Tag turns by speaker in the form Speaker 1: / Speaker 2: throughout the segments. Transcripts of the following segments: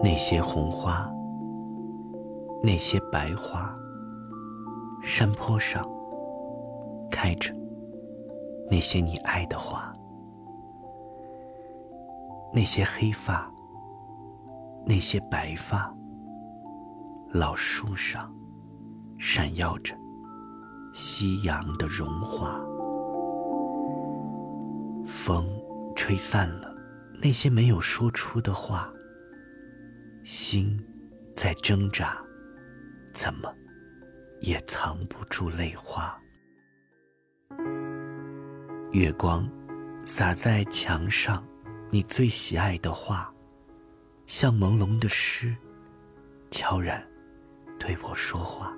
Speaker 1: 那些红花，那些白花，山坡上开着那些你爱的花，那些黑发，那些白发，老树上闪耀着夕阳的荣华，风吹散了那些没有说出的话。心在挣扎，怎么也藏不住泪花。月光洒在墙上，你最喜爱的画，像朦胧的诗，悄然对我说话。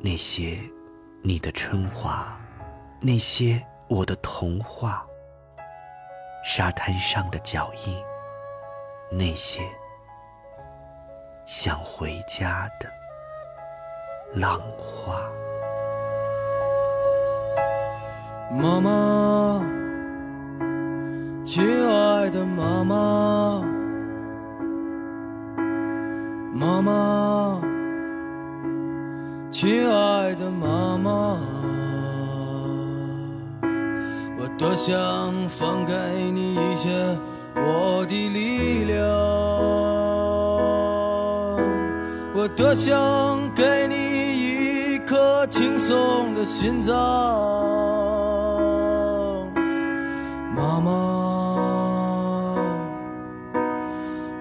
Speaker 1: 那些你的春华，那些我的童话，沙滩上的脚印。那些想回家的浪花，
Speaker 2: 妈妈，亲爱的妈妈，妈妈，亲爱的妈妈，我多想放给你一些。我的力量，我多想给你一颗轻松的心脏，妈妈，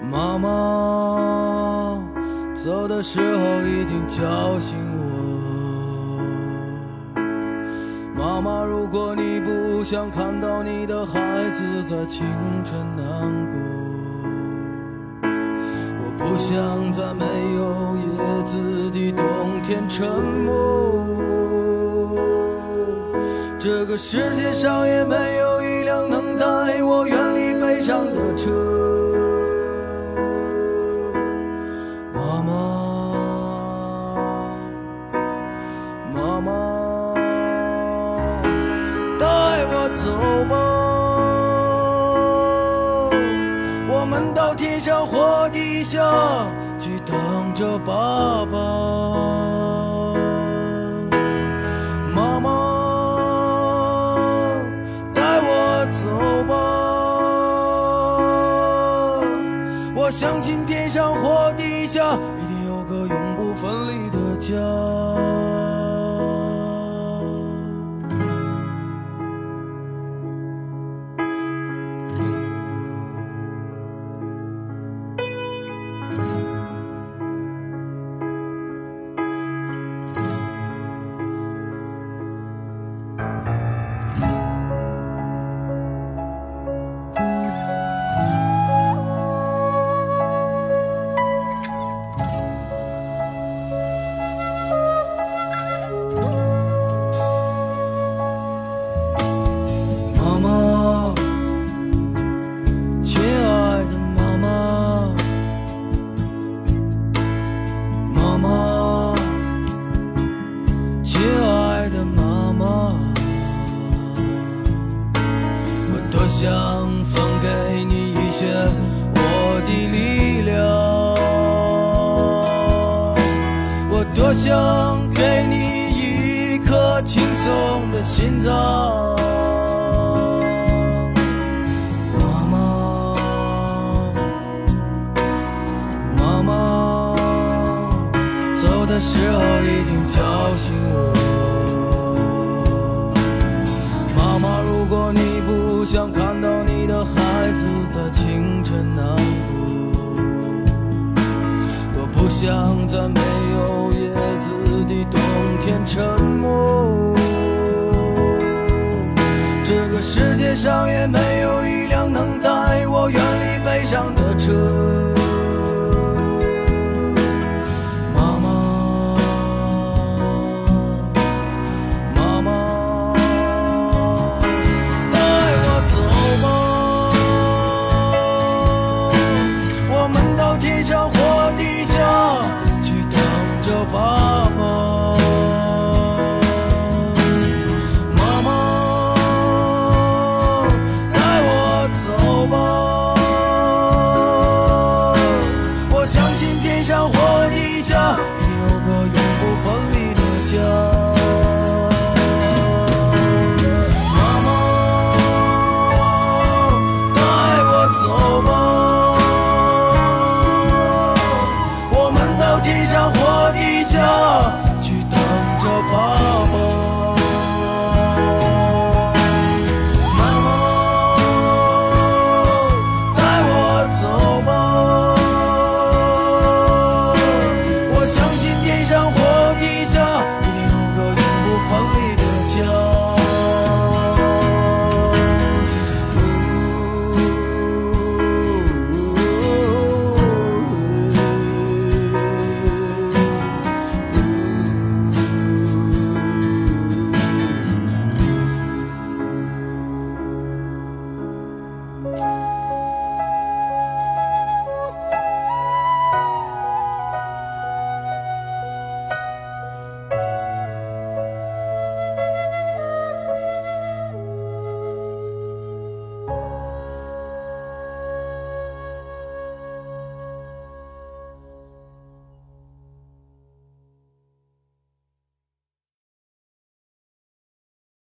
Speaker 2: 妈妈，走的时候一定叫醒我，妈妈，如果你不想看到你的孩子在清晨难过，我不想在没有叶子的冬天沉默。这个世界上也没有一辆能带我远离悲伤的车。妈妈，走吧。我们到天上或地下去等着爸爸。妈妈，带我走吧。我相信天上或地下一定有个永不分离的家。想分给你一些我的力量，我多想给你一颗轻松的心脏。妈妈，妈妈，走的时候一定叫醒我。妈妈，如果你不想看像在没有叶子的冬天沉默。这个世界上也没有一辆能带我远离悲伤的车。